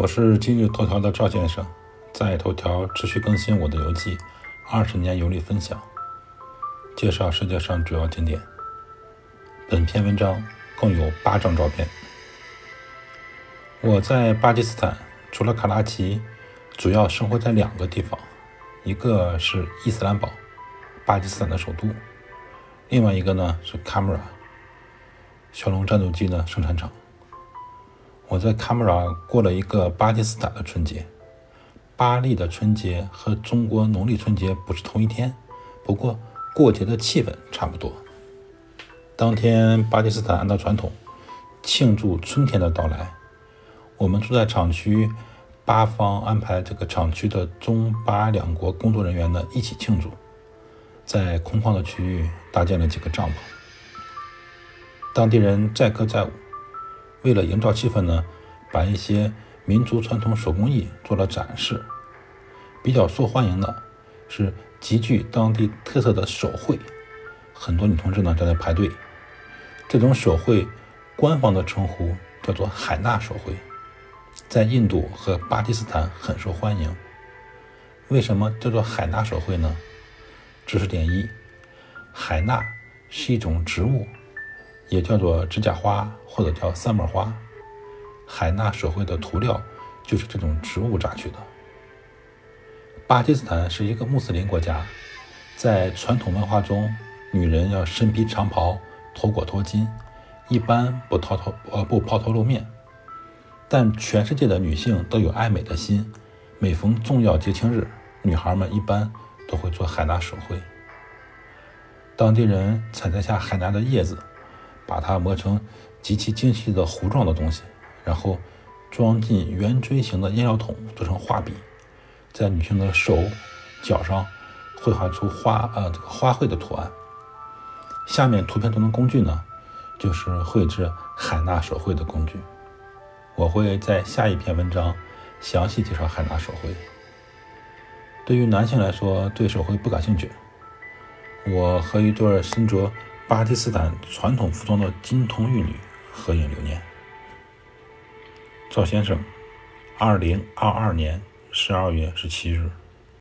我是今日头条的赵先生，在头条持续更新我的游记，二十年游历分享，介绍世界上主要景点。本篇文章共有八张照片。我在巴基斯坦，除了卡拉奇，主要生活在两个地方，一个是伊斯兰堡，巴基斯坦的首都；另外一个呢是卡姆拉，骁龙战斗机的生产厂。我在卡姆拉过了一个巴基斯坦的春节。巴黎的春节和中国农历春节不是同一天，不过过节的气氛差不多。当天，巴基斯坦按照传统庆祝春天的到来。我们住在厂区，巴方安排这个厂区的中巴两国工作人员呢一起庆祝，在空旷的区域搭建了几个帐篷。当地人载歌载舞。为了营造气氛呢，把一些民族传统手工艺做了展示。比较受欢迎的是极具当地特色的手绘，很多女同志呢在那排队。这种手绘官方的称呼叫做海纳手绘，在印度和巴基斯坦很受欢迎。为什么叫做海纳手绘呢？知识点一：海纳是一种植物。也叫做指甲花或者叫三抹花，海纳手绘的涂料就是这种植物榨取的。巴基斯坦是一个穆斯林国家，在传统文化中，女人要身披长袍，头裹头巾，一般不抛头呃不抛头露面。但全世界的女性都有爱美的心，每逢重要节庆日，女孩们一般都会做海纳手绘。当地人采摘下海纳的叶子。把它磨成极其精细的糊状的东西，然后装进圆锥形的烟药桶，做成画笔，在女性的手脚上绘画出花呃这个花卉的图案。下面图片中的工具呢，就是绘制海纳手绘的工具。我会在下一篇文章详细介绍海纳手绘。对于男性来说，对手绘不感兴趣。我和一对身着。巴基斯坦传统服装的金童玉女合影留念。赵先生，二零二二年十二月十七日。